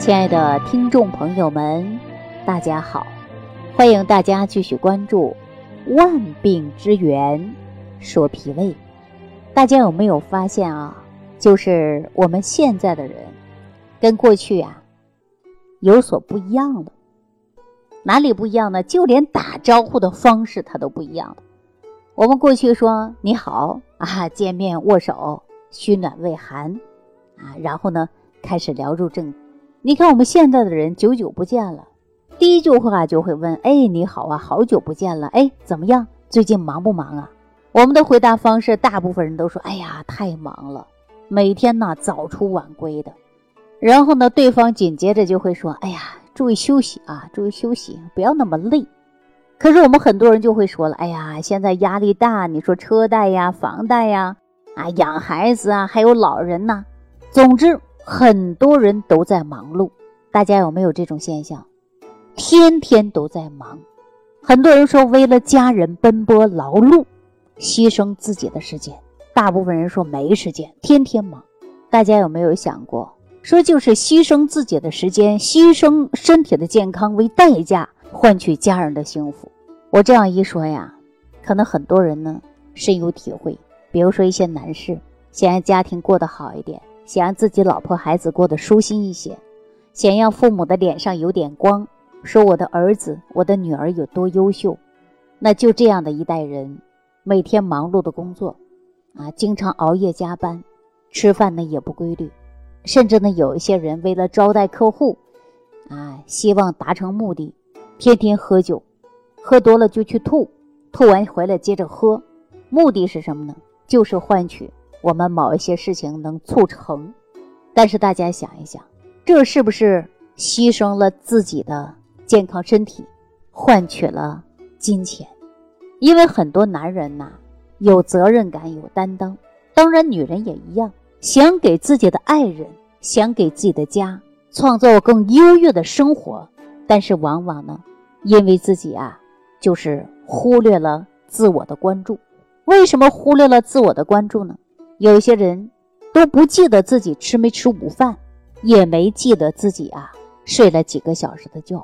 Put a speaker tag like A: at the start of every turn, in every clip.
A: 亲爱的听众朋友们，大家好！欢迎大家继续关注《万病之源》，说脾胃。大家有没有发现啊？就是我们现在的人跟过去啊有所不一样了。哪里不一样呢？就连打招呼的方式，它都不一样了。我们过去说你好啊，见面握手，嘘暖未寒啊，然后呢开始聊入正。你看我们现在的人，久久不见了，第一句话就会问：哎，你好啊，好久不见了，哎，怎么样？最近忙不忙啊？我们的回答方式，大部分人都说：哎呀，太忙了，每天呢早出晚归的。然后呢，对方紧接着就会说：哎呀。注意休息啊！注意休息，不要那么累。可是我们很多人就会说了：“哎呀，现在压力大，你说车贷呀、房贷呀，啊，养孩子啊，还有老人呐。总之，很多人都在忙碌。大家有没有这种现象？天天都在忙。很多人说为了家人奔波劳碌，牺牲自己的时间。大部分人说没时间，天天忙。大家有没有想过？”说就是牺牲自己的时间，牺牲身体的健康为代价，换取家人的幸福。我这样一说呀，可能很多人呢深有体会。比如说一些男士想让家庭过得好一点，想让自己老婆孩子过得舒心一些，想让父母的脸上有点光，说我的儿子、我的女儿有多优秀。那就这样的一代人，每天忙碌的工作，啊，经常熬夜加班，吃饭呢也不规律。甚至呢，有一些人为了招待客户，啊，希望达成目的，天天喝酒，喝多了就去吐，吐完回来接着喝，目的是什么呢？就是换取我们某一些事情能促成。但是大家想一想，这是不是牺牲了自己的健康身体，换取了金钱？因为很多男人呐，有责任感，有担当，当然女人也一样。想给自己的爱人，想给自己的家创造更优越的生活，但是往往呢，因为自己啊，就是忽略了自我的关注。为什么忽略了自我的关注呢？有些人都不记得自己吃没吃午饭，也没记得自己啊睡了几个小时的觉。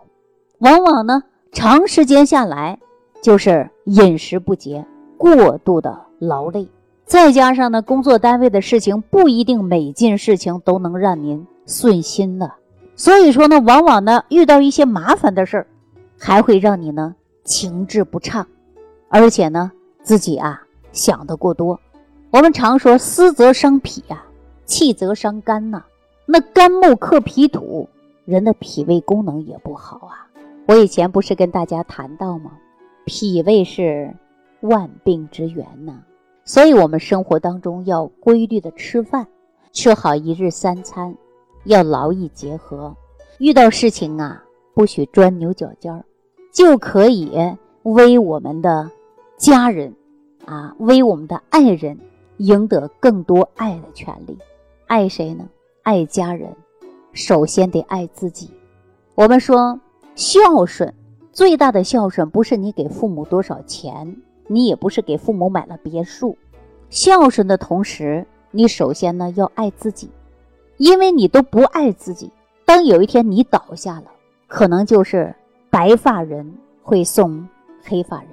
A: 往往呢，长时间下来就是饮食不节，过度的劳累。再加上呢，工作单位的事情不一定每件事情都能让您顺心的，所以说呢，往往呢遇到一些麻烦的事儿，还会让你呢情志不畅，而且呢自己啊想的过多。我们常说思则伤脾呀，气则伤肝呐。那肝木克脾土，人的脾胃功能也不好啊。我以前不是跟大家谈到吗？脾胃是万病之源呐。所以，我们生活当中要规律的吃饭，吃好一日三餐，要劳逸结合。遇到事情啊，不许钻牛角尖儿，就可以为我们的家人啊，为我们的爱人赢得更多爱的权利。爱谁呢？爱家人，首先得爱自己。我们说孝顺，最大的孝顺不是你给父母多少钱。你也不是给父母买了别墅，孝顺的同时，你首先呢要爱自己，因为你都不爱自己，当有一天你倒下了，可能就是白发人会送黑发人。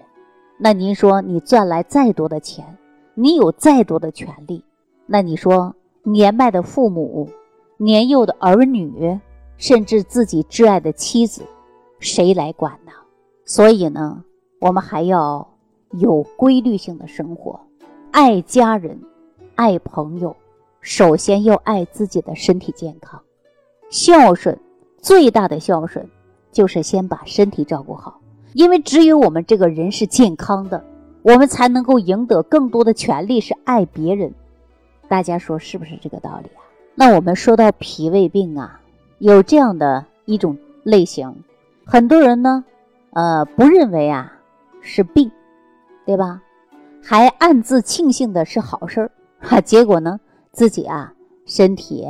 A: 那您说你赚来再多的钱，你有再多的权利，那你说年迈的父母、年幼的儿女，甚至自己挚爱的妻子，谁来管呢？所以呢，我们还要。有规律性的生活，爱家人，爱朋友，首先要爱自己的身体健康。孝顺最大的孝顺就是先把身体照顾好，因为只有我们这个人是健康的，我们才能够赢得更多的权利，是爱别人。大家说是不是这个道理啊？那我们说到脾胃病啊，有这样的一种类型，很多人呢，呃，不认为啊是病。对吧？还暗自庆幸的是好事儿哈，结果呢，自己啊身体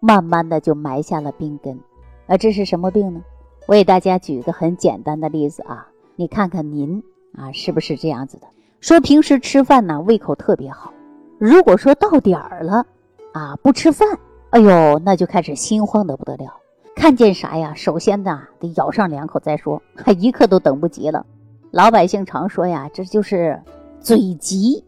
A: 慢慢的就埋下了病根。啊，这是什么病呢？我给大家举一个很简单的例子啊，你看看您啊是不是这样子的？说平时吃饭呢胃口特别好，如果说到点儿了啊不吃饭，哎呦那就开始心慌的不得了。看见啥呀，首先呢得咬上两口再说，还一刻都等不及了。老百姓常说呀，这就是嘴急，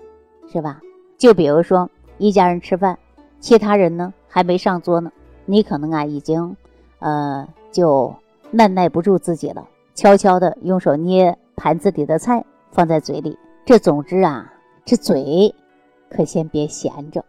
A: 是吧？就比如说一家人吃饭，其他人呢还没上桌呢，你可能啊已经，呃，就耐耐不住自己了，悄悄的用手捏盘子里的菜放在嘴里。这总之啊，这嘴可先别闲着，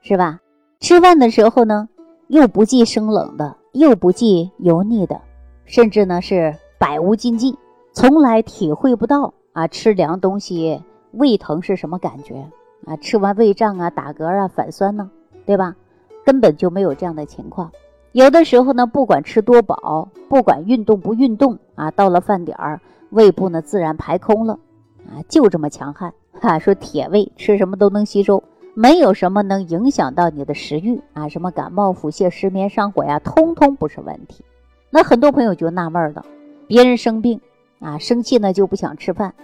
A: 是吧？吃饭的时候呢，又不忌生冷的。又不忌油腻的，甚至呢是百无禁忌，从来体会不到啊吃凉东西胃疼是什么感觉啊？吃完胃胀啊、打嗝啊、反酸呢，对吧？根本就没有这样的情况。有的时候呢，不管吃多饱，不管运动不运动啊，到了饭点儿，胃部呢自然排空了啊，就这么强悍哈。说铁胃，吃什么都能吸收。没有什么能影响到你的食欲啊，什么感冒、腹泻、失眠、上火呀，通通不是问题。那很多朋友就纳闷了，别人生病啊，生气呢就不想吃饭，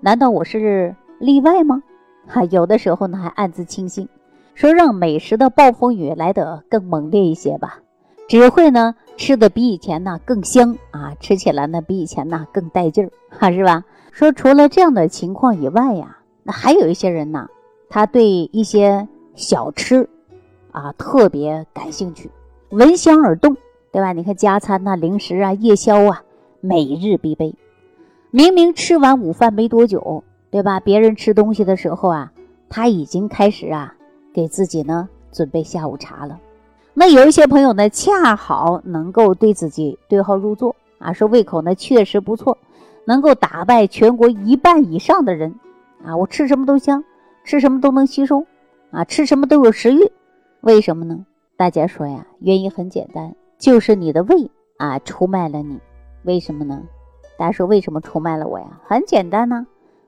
A: 难道我是例外吗？哈，有的时候呢还暗自庆幸，说让美食的暴风雨来得更猛烈一些吧，只会呢吃的比以前呢更香啊，吃起来呢比以前呢更带劲儿，哈，是吧？说除了这样的情况以外呀，那还有一些人呢。他对一些小吃，啊特别感兴趣，闻香而动，对吧？你看加餐呐、零食啊、夜宵啊，每日必备。明明吃完午饭没多久，对吧？别人吃东西的时候啊，他已经开始啊给自己呢准备下午茶了。那有一些朋友呢，恰好能够对自己对号入座啊，说胃口呢确实不错，能够打败全国一半以上的人啊，我吃什么都香。吃什么都能吸收，啊，吃什么都有食欲，为什么呢？大家说呀，原因很简单，就是你的胃啊出卖了你。为什么呢？大家说为什么出卖了我呀？很简单呐，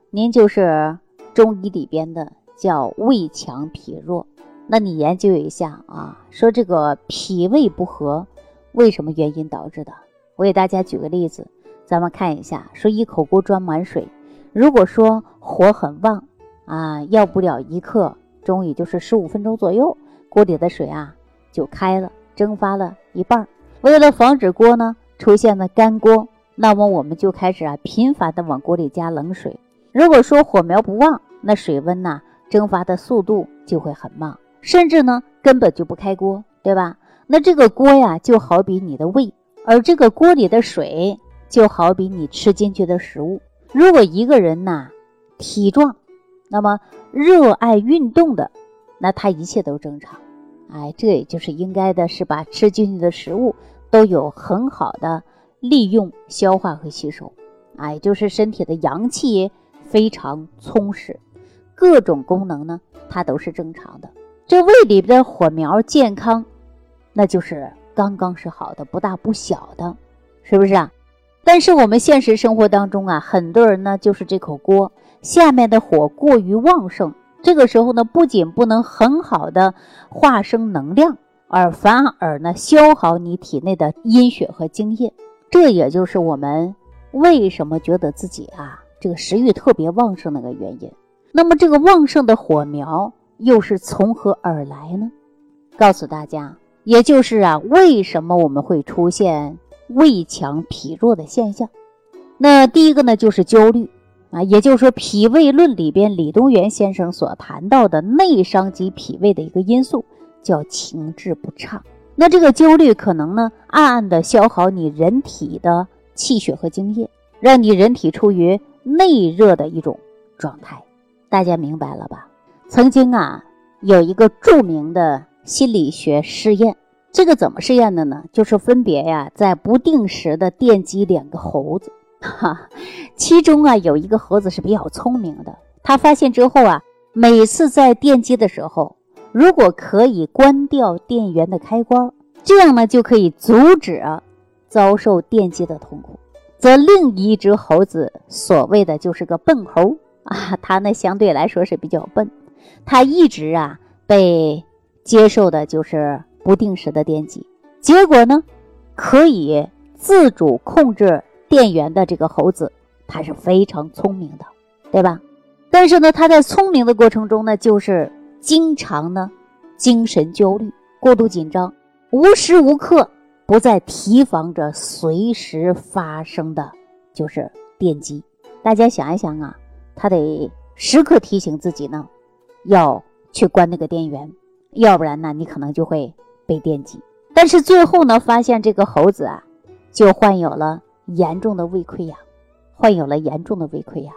A: 您就是中医里边的叫胃强脾弱。那你研究一下啊，说这个脾胃不和，为什么原因导致的？我给大家举个例子，咱们看一下，说一口锅装满水，如果说火很旺。啊，要不了一刻钟，也就是十五分钟左右，锅里的水啊就开了，蒸发了一半。为了防止锅呢出现了干锅，那么我们就开始啊频繁的往锅里加冷水。如果说火苗不旺，那水温呢蒸发的速度就会很慢，甚至呢根本就不开锅，对吧？那这个锅呀就好比你的胃，而这个锅里的水就好比你吃进去的食物。如果一个人呐体壮，那么热爱运动的，那他一切都正常，哎，这也就是应该的，是把吃进去的食物都有很好的利用、消化和吸收，哎，就是身体的阳气非常充实，各种功能呢，它都是正常的。这胃里边的火苗健康，那就是刚刚是好的，不大不小的，是不是啊？但是我们现实生活当中啊，很多人呢，就是这口锅。下面的火过于旺盛，这个时候呢，不仅不能很好的化生能量，而反而呢消耗你体内的阴血和精液。这也就是我们为什么觉得自己啊这个食欲特别旺盛的一个原因。那么这个旺盛的火苗又是从何而来呢？告诉大家，也就是啊，为什么我们会出现胃强脾弱的现象？那第一个呢，就是焦虑。啊，也就是说，《脾胃论》里边李东垣先生所谈到的内伤及脾胃的一个因素，叫情志不畅。那这个焦虑可能呢，暗暗的消耗你人体的气血和精液，让你人体处于内热的一种状态。大家明白了吧？曾经啊，有一个著名的心理学试验，这个怎么试验的呢？就是分别呀，在不定时的电击两个猴子。哈，其中啊有一个猴子是比较聪明的，他发现之后啊，每次在电击的时候，如果可以关掉电源的开关，这样呢就可以阻止遭受电击的痛苦。则另一只猴子，所谓的就是个笨猴啊，它呢相对来说是比较笨，他一直啊被接受的就是不定时的电击，结果呢可以自主控制。电源的这个猴子，他是非常聪明的，对吧？但是呢，他在聪明的过程中呢，就是经常呢精神焦虑、过度紧张，无时无刻不在提防着随时发生的就是电击。大家想一想啊，他得时刻提醒自己呢，要去关那个电源，要不然呢，你可能就会被电击。但是最后呢，发现这个猴子啊，就患有了严重的胃溃疡，患有了严重的胃溃疡。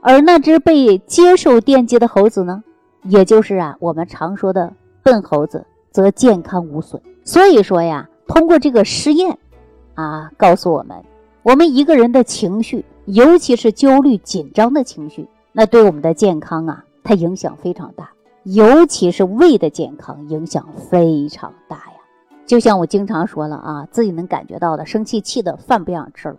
A: 而那只被接受电击的猴子呢，也就是啊，我们常说的笨猴子，则健康无损。所以说呀，通过这个实验，啊，告诉我们，我们一个人的情绪，尤其是焦虑紧张的情绪，那对我们的健康啊，它影响非常大，尤其是胃的健康影响非常大呀。就像我经常说了啊，自己能感觉到的，生气气的饭不想吃了，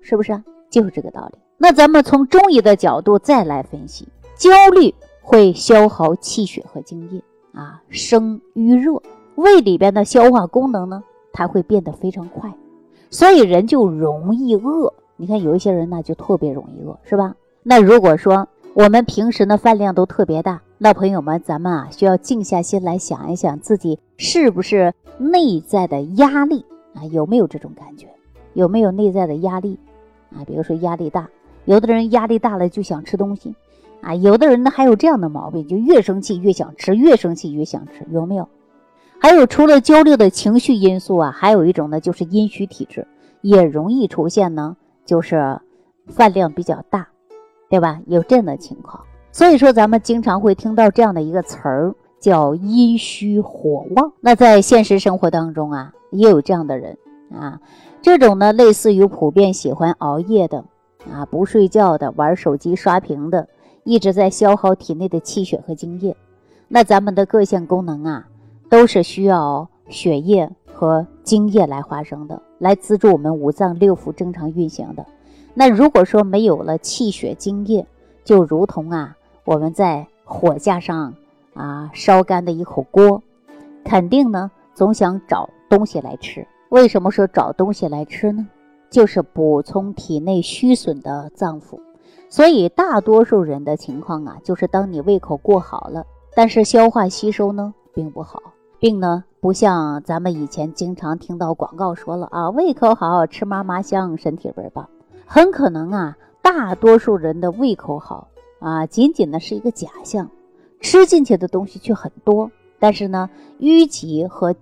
A: 是不是？就是这个道理。那咱们从中医的角度再来分析，焦虑会消耗气血和津液啊，生淤热，胃里边的消化功能呢，它会变得非常快，所以人就容易饿。你看有一些人呢，就特别容易饿，是吧？那如果说我们平时呢饭量都特别大，那朋友们，咱们啊需要静下心来想一想，自己是不是内在的压力啊？有没有这种感觉？有没有内在的压力啊？比如说压力大。有的人压力大了就想吃东西，啊，有的人呢还有这样的毛病，就越生气越想吃，越生气越想吃，有没有？还有除了焦虑的情绪因素啊，还有一种呢就是阴虚体质，也容易出现呢，就是饭量比较大，对吧？有这样的情况，所以说咱们经常会听到这样的一个词儿叫阴虚火旺。那在现实生活当中啊，也有这样的人啊，这种呢类似于普遍喜欢熬夜的。啊，不睡觉的，玩手机刷屏的，一直在消耗体内的气血和精液。那咱们的各项功能啊，都是需要血液和精液来发生的，来资助我们五脏六腑正常运行的。那如果说没有了气血津液，就如同啊，我们在火架上啊烧干的一口锅，肯定呢总想找东西来吃。为什么说找东西来吃呢？就是补充体内虚损的脏腑，所以大多数人的情况啊，就是当你胃口过好了，但是消化吸收呢并不好，并呢不像咱们以前经常听到广告说了啊，胃口好吃嘛嘛香，身体倍儿棒。很可能啊，大多数人的胃口好啊，仅仅呢是一个假象，吃进去的东西却很多，但是呢淤积和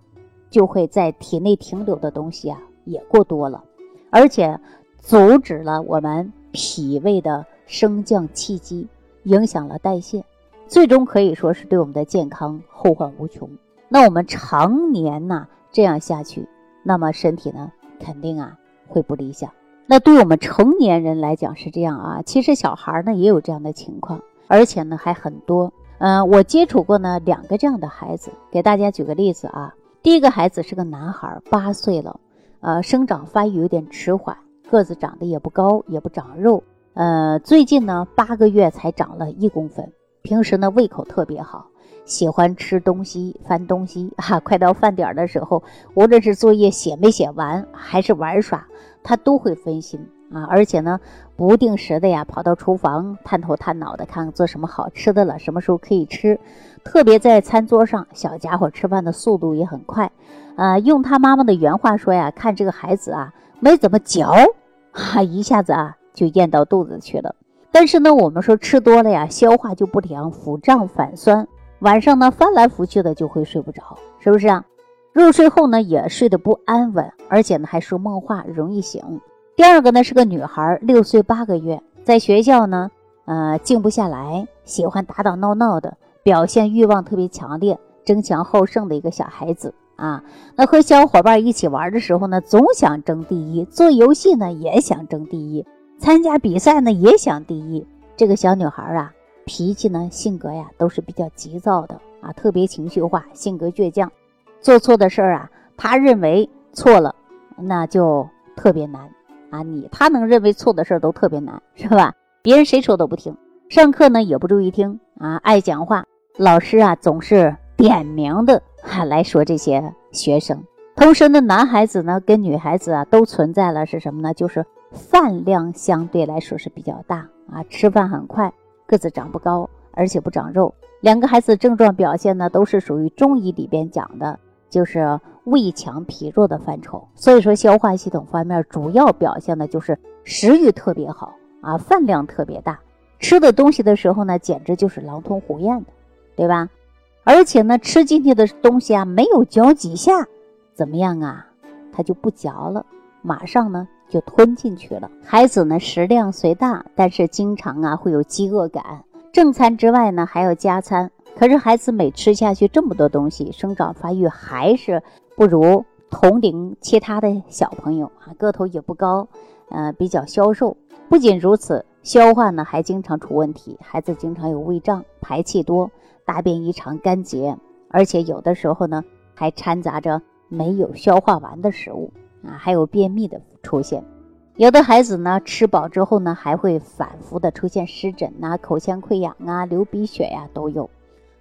A: 就会在体内停留的东西啊也过多了。而且阻止了我们脾胃的升降气机，影响了代谢，最终可以说是对我们的健康后患无穷。那我们常年呢这样下去，那么身体呢肯定啊会不理想。那对我们成年人来讲是这样啊，其实小孩呢也有这样的情况，而且呢还很多。嗯，我接触过呢两个这样的孩子，给大家举个例子啊。第一个孩子是个男孩，八岁了。呃，生长发育有点迟缓，个子长得也不高，也不长肉。呃，最近呢，八个月才长了一公分。平时呢，胃口特别好，喜欢吃东西、翻东西。哈，快到饭点的时候，无论是作业写没写完，还是玩耍，他都会分心啊。而且呢，不定时的呀，跑到厨房探头探脑的，看看做什么好吃的了，什么时候可以吃。特别在餐桌上，小家伙吃饭的速度也很快。啊，用他妈妈的原话说呀，看这个孩子啊，没怎么嚼，哈，一下子啊就咽到肚子去了。但是呢，我们说吃多了呀，消化就不良，腹胀反酸，晚上呢翻来覆去的就会睡不着，是不是啊？入睡后呢也睡得不安稳，而且呢还说梦话，容易醒。第二个呢是个女孩，六岁八个月，在学校呢，呃，静不下来，喜欢打打闹闹的，表现欲望特别强烈，争强好胜的一个小孩子。啊，那和小伙伴一起玩的时候呢，总想争第一；做游戏呢，也想争第一；参加比赛呢，也想第一。这个小女孩啊，脾气呢，性格呀，都是比较急躁的啊，特别情绪化，性格倔强。做错的事儿啊，他认为错了，那就特别难啊。你他能认为错的事儿都特别难，是吧？别人谁说都不听，上课呢也不注意听啊，爱讲话，老师啊总是点名的。哈来说这些学生，同时呢，男孩子呢跟女孩子啊都存在了是什么呢？就是饭量相对来说是比较大啊，吃饭很快，个子长不高，而且不长肉。两个孩子症状表现呢都是属于中医里边讲的，就是胃强脾弱的范畴。所以说，消化系统方面主要表现的就是食欲特别好啊，饭量特别大，吃的东西的时候呢，简直就是狼吞虎咽的，对吧？而且呢，吃进去的东西啊，没有嚼几下，怎么样啊？他就不嚼了，马上呢就吞进去了。孩子呢食量虽大，但是经常啊会有饥饿感。正餐之外呢还要加餐，可是孩子每吃下去这么多东西，生长发育还是不如同龄其他的小朋友啊，个头也不高，呃比较消瘦。不仅如此，消化呢还经常出问题，孩子经常有胃胀、排气多、大便异常干结，而且有的时候呢还掺杂着没有消化完的食物啊，还有便秘的出现。有的孩子呢，吃饱之后呢，还会反复的出现湿疹呐、口腔溃疡啊、流鼻血呀，都有。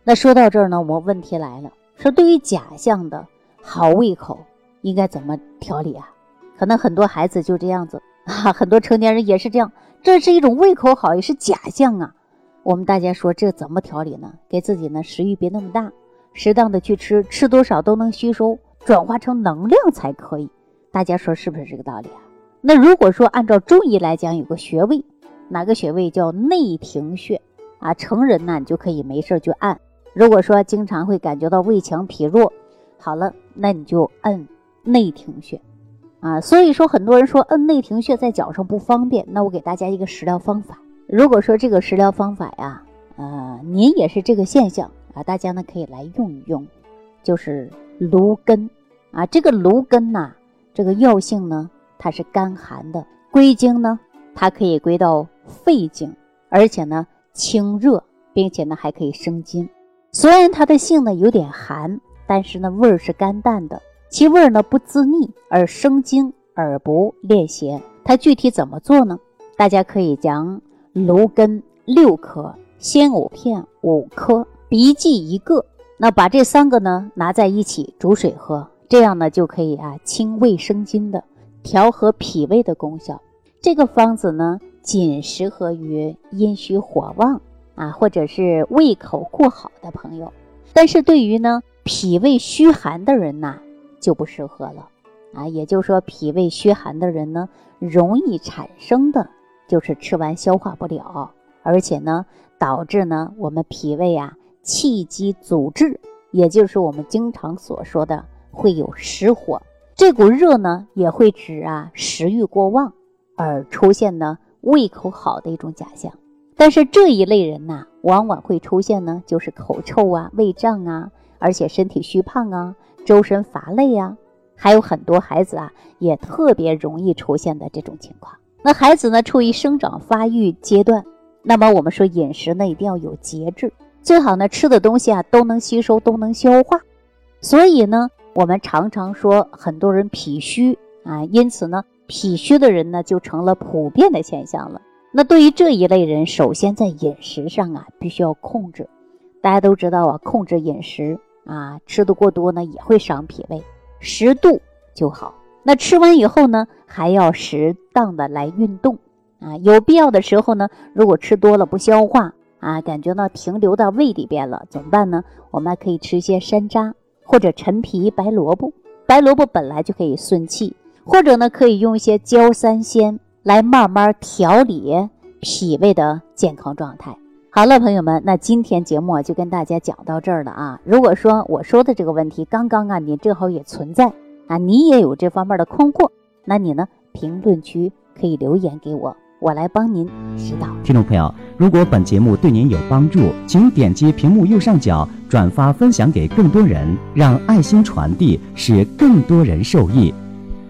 A: 那说到这儿呢，我问题来了，说对于假象的好胃口，应该怎么调理啊？可能很多孩子就这样子啊，很多成年人也是这样，这是一种胃口好，也是假象啊。我们大家说这怎么调理呢？给自己呢食欲别那么大，适当的去吃，吃多少都能吸收，转化成能量才可以。大家说是不是这个道理啊？那如果说按照中医来讲，有个穴位，哪个穴位叫内庭穴啊？成人呢，你就可以没事就按。如果说经常会感觉到胃强脾弱，好了，那你就按内庭穴啊。所以说，很多人说按内庭穴在脚上不方便，那我给大家一个食疗方法。如果说这个食疗方法呀，呃，您也是这个现象啊，大家呢可以来用一用，就是芦根啊。这个芦根呐，这个药性呢。它是甘寒的，归经呢，它可以归到肺经，而且呢清热，并且呢还可以生津。虽然它的性呢有点寒，但是呢味儿是甘淡的，其味儿呢不滋腻，而生津而不烈邪。它具体怎么做呢？大家可以将芦根六颗、鲜藕片五颗、荸荠一个，那把这三个呢拿在一起煮水喝，这样呢就可以啊清胃生津的。调和脾胃的功效，这个方子呢，仅适合于阴虚火旺啊，或者是胃口过好的朋友。但是对于呢脾胃虚寒的人呐，就不适合了啊。也就是说，脾胃虚寒的人呢，容易产生的就是吃完消化不了，而且呢，导致呢我们脾胃啊气机阻滞，也就是我们经常所说的会有实火。这股热呢，也会指啊食欲过旺而出现呢胃口好的一种假象。但是这一类人呐，往往会出现呢就是口臭啊、胃胀啊，而且身体虚胖啊、周身乏累啊，还有很多孩子啊也特别容易出现的这种情况。那孩子呢处于生长发育阶段，那么我们说饮食呢一定要有节制，最好呢吃的东西啊都能吸收、都能消化。所以呢。我们常常说很多人脾虚啊，因此呢，脾虚的人呢就成了普遍的现象了。那对于这一类人，首先在饮食上啊，必须要控制。大家都知道啊，控制饮食啊，吃的过多呢也会伤脾胃，适度就好。那吃完以后呢，还要适当的来运动啊，有必要的时候呢，如果吃多了不消化啊，感觉呢停留到胃里边了，怎么办呢？我们还可以吃一些山楂。或者陈皮、白萝卜，白萝卜本来就可以顺气，或者呢，可以用一些焦三仙来慢慢调理脾胃的健康状态。好了，朋友们，那今天节目就跟大家讲到这儿了啊。如果说我说的这个问题刚刚啊，你正好也存在啊，你也有这方面的困惑，那你呢，评论区可以留言给我。我来帮您指导。
B: 听众朋友，如果本节目对您有帮助，请点击屏幕右上角转发分享给更多人，让爱心传递，使更多人受益。